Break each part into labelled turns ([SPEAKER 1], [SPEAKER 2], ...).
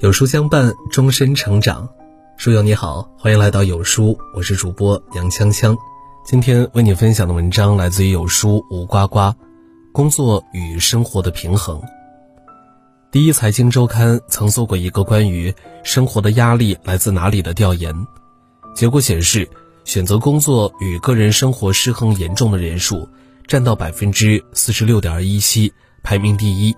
[SPEAKER 1] 有书相伴，终身成长。书友你好，欢迎来到有书，我是主播杨锵锵。今天为你分享的文章来自于有书吴呱呱，工作与生活的平衡。第一财经周刊曾做过一个关于生活的压力来自哪里的调研，结果显示，选择工作与个人生活失衡严重的人数占到百分之四十六点一七，排名第一。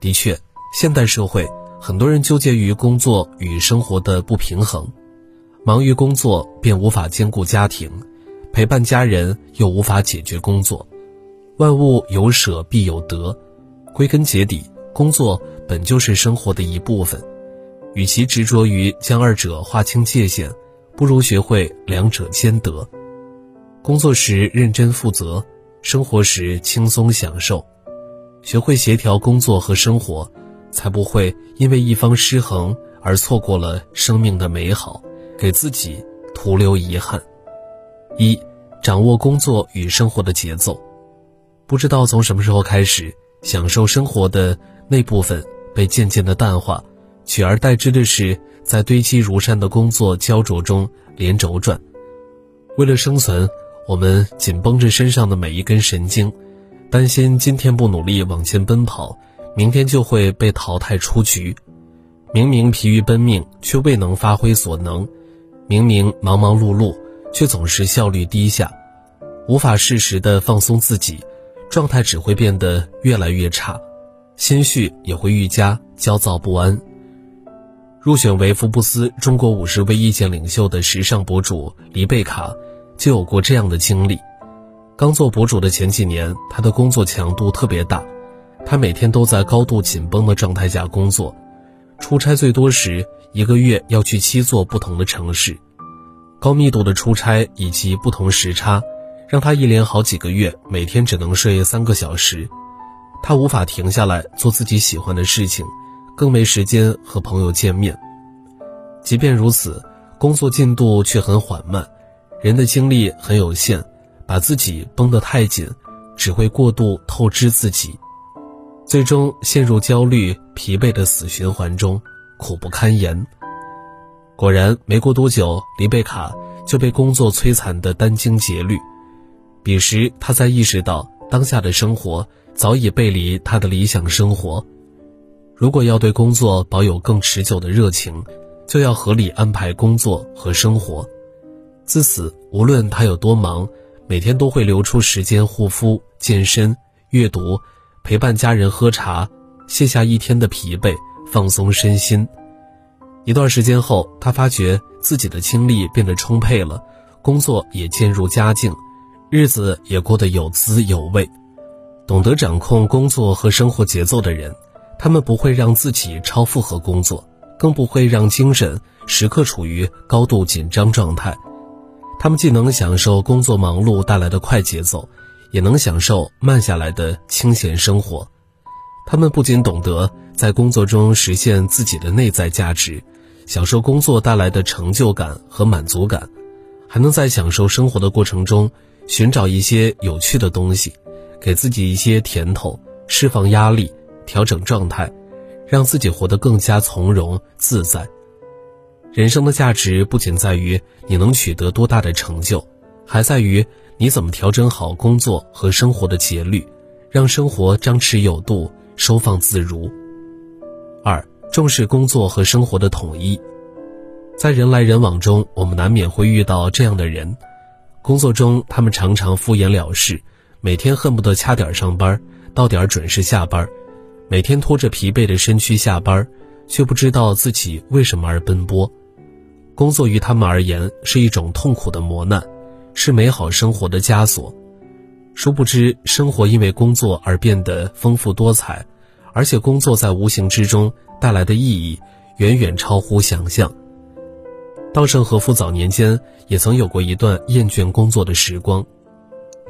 [SPEAKER 1] 的确，现代社会。很多人纠结于工作与生活的不平衡，忙于工作便无法兼顾家庭，陪伴家人又无法解决工作。万物有舍必有得，归根结底，工作本就是生活的一部分。与其执着于将二者划清界限，不如学会两者兼得。工作时认真负责，生活时轻松享受，学会协调工作和生活。才不会因为一方失衡而错过了生命的美好，给自己徒留遗憾。一，掌握工作与生活的节奏。不知道从什么时候开始，享受生活的那部分被渐渐的淡化，取而代之的是在堆积如山的工作焦灼中连轴转。为了生存，我们紧绷着身上的每一根神经，担心今天不努力往前奔跑。明天就会被淘汰出局。明明疲于奔命，却未能发挥所能；明明忙忙碌碌，却总是效率低下，无法适时的放松自己，状态只会变得越来越差，心绪也会愈加焦躁不安。入选为福布斯中国五十位意见领袖的时尚博主黎贝卡，就有过这样的经历。刚做博主的前几年，他的工作强度特别大。他每天都在高度紧绷的状态下工作，出差最多时一个月要去七座不同的城市，高密度的出差以及不同时差，让他一连好几个月每天只能睡三个小时，他无法停下来做自己喜欢的事情，更没时间和朋友见面。即便如此，工作进度却很缓慢，人的精力很有限，把自己绷得太紧，只会过度透支自己。最终陷入焦虑、疲惫的死循环中，苦不堪言。果然，没过多久，黎贝卡就被工作摧残得殚精竭虑。彼时，他才意识到，当下的生活早已背离他的理想生活。如果要对工作保有更持久的热情，就要合理安排工作和生活。自此，无论他有多忙，每天都会留出时间护肤、健身、阅读。陪伴家人喝茶，卸下一天的疲惫，放松身心。一段时间后，他发觉自己的精力变得充沛了，工作也渐入佳境，日子也过得有滋有味。懂得掌控工作和生活节奏的人，他们不会让自己超负荷工作，更不会让精神时刻处于高度紧张状态。他们既能享受工作忙碌带来的快节奏。也能享受慢下来的清闲生活。他们不仅懂得在工作中实现自己的内在价值，享受工作带来的成就感和满足感，还能在享受生活的过程中寻找一些有趣的东西，给自己一些甜头，释放压力，调整状态，让自己活得更加从容自在。人生的价值不仅在于你能取得多大的成就，还在于。你怎么调整好工作和生活的节律，让生活张弛有度、收放自如？二、重视工作和生活的统一。在人来人往中，我们难免会遇到这样的人：工作中，他们常常敷衍了事，每天恨不得掐点上班，到点准时下班，每天拖着疲惫的身躯下班，却不知道自己为什么而奔波。工作于他们而言是一种痛苦的磨难。是美好生活的枷锁，殊不知生活因为工作而变得丰富多彩，而且工作在无形之中带来的意义远远超乎想象。稻盛和夫早年间也曾有过一段厌倦工作的时光，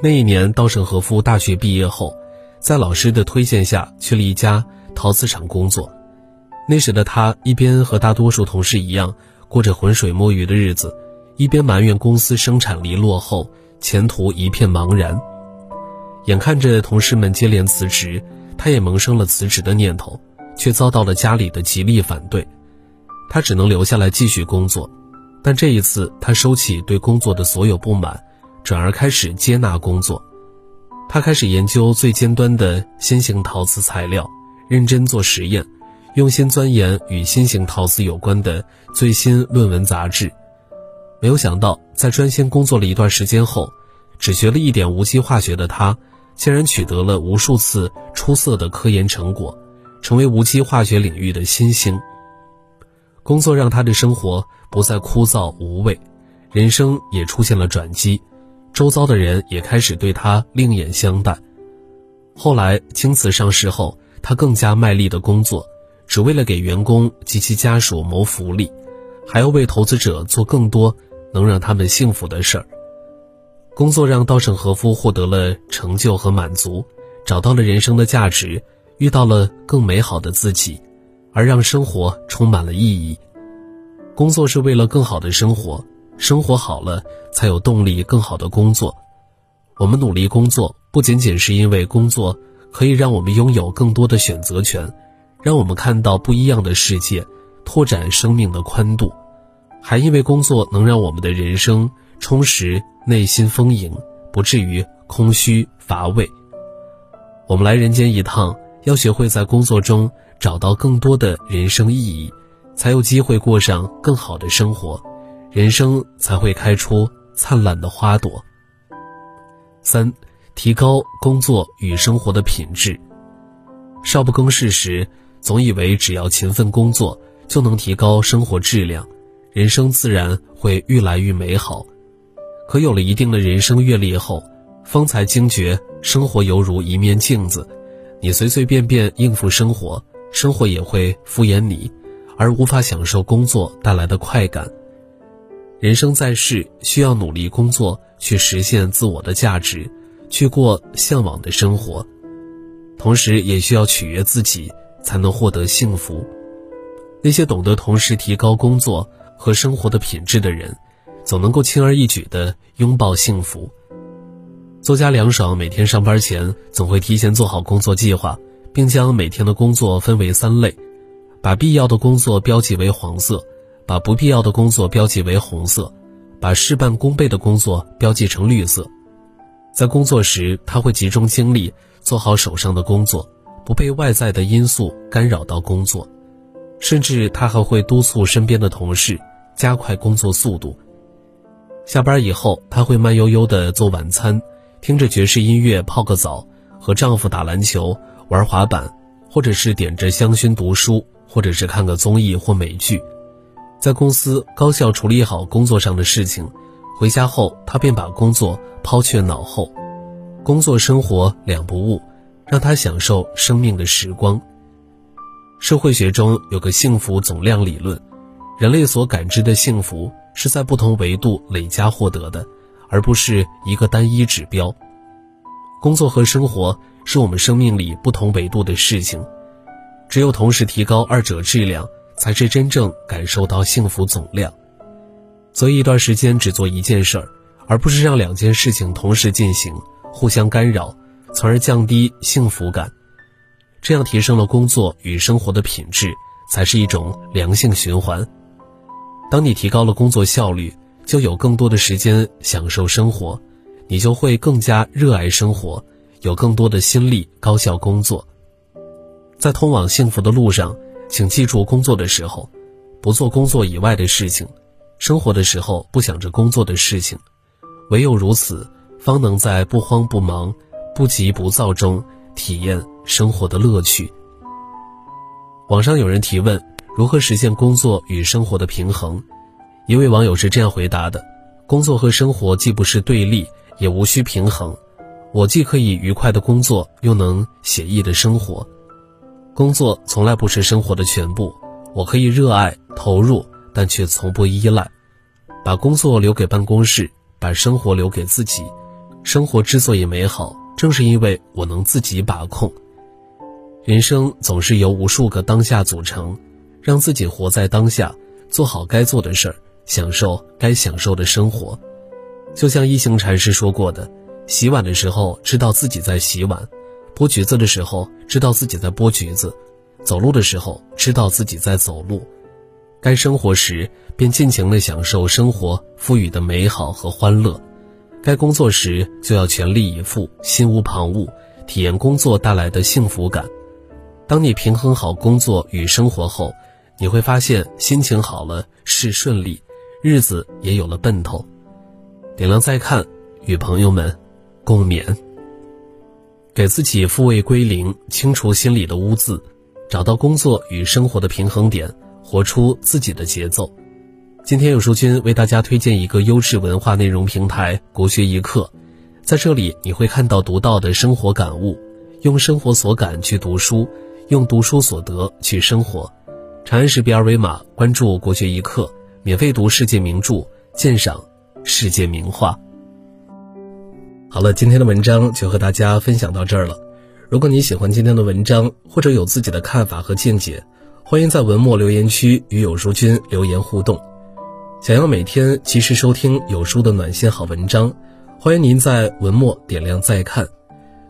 [SPEAKER 1] 那一年稻盛和夫大学毕业后，在老师的推荐下去了一家陶瓷厂工作。那时的他一边和大多数同事一样过着浑水摸鱼的日子。一边埋怨公司生产力落后，前途一片茫然，眼看着同事们接连辞职，他也萌生了辞职的念头，却遭到了家里的极力反对，他只能留下来继续工作。但这一次，他收起对工作的所有不满，转而开始接纳工作。他开始研究最尖端的新型陶瓷材料，认真做实验，用心钻研与新型陶瓷有关的最新论文杂志。没有想到，在专心工作了一段时间后，只学了一点无机化学的他，竟然取得了无数次出色的科研成果，成为无机化学领域的新星。工作让他的生活不再枯燥无味，人生也出现了转机，周遭的人也开始对他另眼相待。后来京瓷上市后，他更加卖力的工作，只为了给员工及其家属谋福利，还要为投资者做更多能让他们幸福的事儿。工作让稻盛和夫获得了成就和满足，找到了人生的价值，遇到了更美好的自己。而让生活充满了意义。工作是为了更好的生活，生活好了才有动力更好的工作。我们努力工作，不仅仅是因为工作可以让我们拥有更多的选择权，让我们看到不一样的世界，拓展生命的宽度，还因为工作能让我们的人生充实，内心丰盈，不至于空虚乏味。我们来人间一趟，要学会在工作中。找到更多的人生意义，才有机会过上更好的生活，人生才会开出灿烂的花朵。三，提高工作与生活的品质。少不更事时，总以为只要勤奋工作就能提高生活质量，人生自然会愈来愈美好。可有了一定的人生阅历后，方才惊觉生活犹如一面镜子，你随随便便应付生活。生活也会敷衍你，而无法享受工作带来的快感。人生在世，需要努力工作，去实现自我的价值，去过向往的生活，同时也需要取悦自己，才能获得幸福。那些懂得同时提高工作和生活的品质的人，总能够轻而易举地拥抱幸福。作家凉爽每天上班前总会提前做好工作计划。并将每天的工作分为三类，把必要的工作标记为黄色，把不必要的工作标记为红色，把事半功倍的工作标记成绿色。在工作时，他会集中精力做好手上的工作，不被外在的因素干扰到工作，甚至他还会督促身边的同事加快工作速度。下班以后，他会慢悠悠地做晚餐，听着爵士音乐泡个澡，和丈夫打篮球。玩滑板，或者是点着香薰读书，或者是看个综艺或美剧，在公司高效处理好工作上的事情，回家后他便把工作抛却脑后，工作生活两不误，让他享受生命的时光。社会学中有个幸福总量理论，人类所感知的幸福是在不同维度累加获得的，而不是一个单一指标。工作和生活。是我们生命里不同维度的事情，只有同时提高二者质量，才是真正感受到幸福总量。所以一段时间只做一件事儿，而不是让两件事情同时进行，互相干扰，从而降低幸福感。这样提升了工作与生活的品质，才是一种良性循环。当你提高了工作效率，就有更多的时间享受生活，你就会更加热爱生活。有更多的心力高效工作，在通往幸福的路上，请记住：工作的时候，不做工作以外的事情；生活的时候，不想着工作的事情。唯有如此，方能在不慌不忙、不急不躁中体验生活的乐趣。网上有人提问：如何实现工作与生活的平衡？一位网友是这样回答的：工作和生活既不是对立，也无需平衡。我既可以愉快的工作，又能写意的生活。工作从来不是生活的全部，我可以热爱投入，但却从不依赖。把工作留给办公室，把生活留给自己。生活之所以美好，正是因为我能自己把控。人生总是由无数个当下组成，让自己活在当下，做好该做的事儿，享受该享受的生活。就像一行禅师说过的。洗碗的时候知道自己在洗碗，剥橘子的时候知道自己在剥橘子，走路的时候知道自己在走路，该生活时便尽情地享受生活赋予的美好和欢乐，该工作时就要全力以赴，心无旁骛，体验工作带来的幸福感。当你平衡好工作与生活后，你会发现心情好了，事顺利，日子也有了奔头。点亮再看，与朋友们共勉。给自己复位归零，清除心里的污渍，找到工作与生活的平衡点，活出自己的节奏。今天有书君为大家推荐一个优质文化内容平台——国学一课，在这里你会看到独到的生活感悟，用生活所感去读书。用读书所得去生活，长按识别二维码关注国学一课，免费读世界名著，鉴赏世界名画。好了，今天的文章就和大家分享到这儿了。如果你喜欢今天的文章，或者有自己的看法和见解，欢迎在文末留言区与有书君留言互动。想要每天及时收听有书的暖心好文章，欢迎您在文末点亮再看。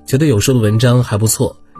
[SPEAKER 1] 觉得有书的文章还不错。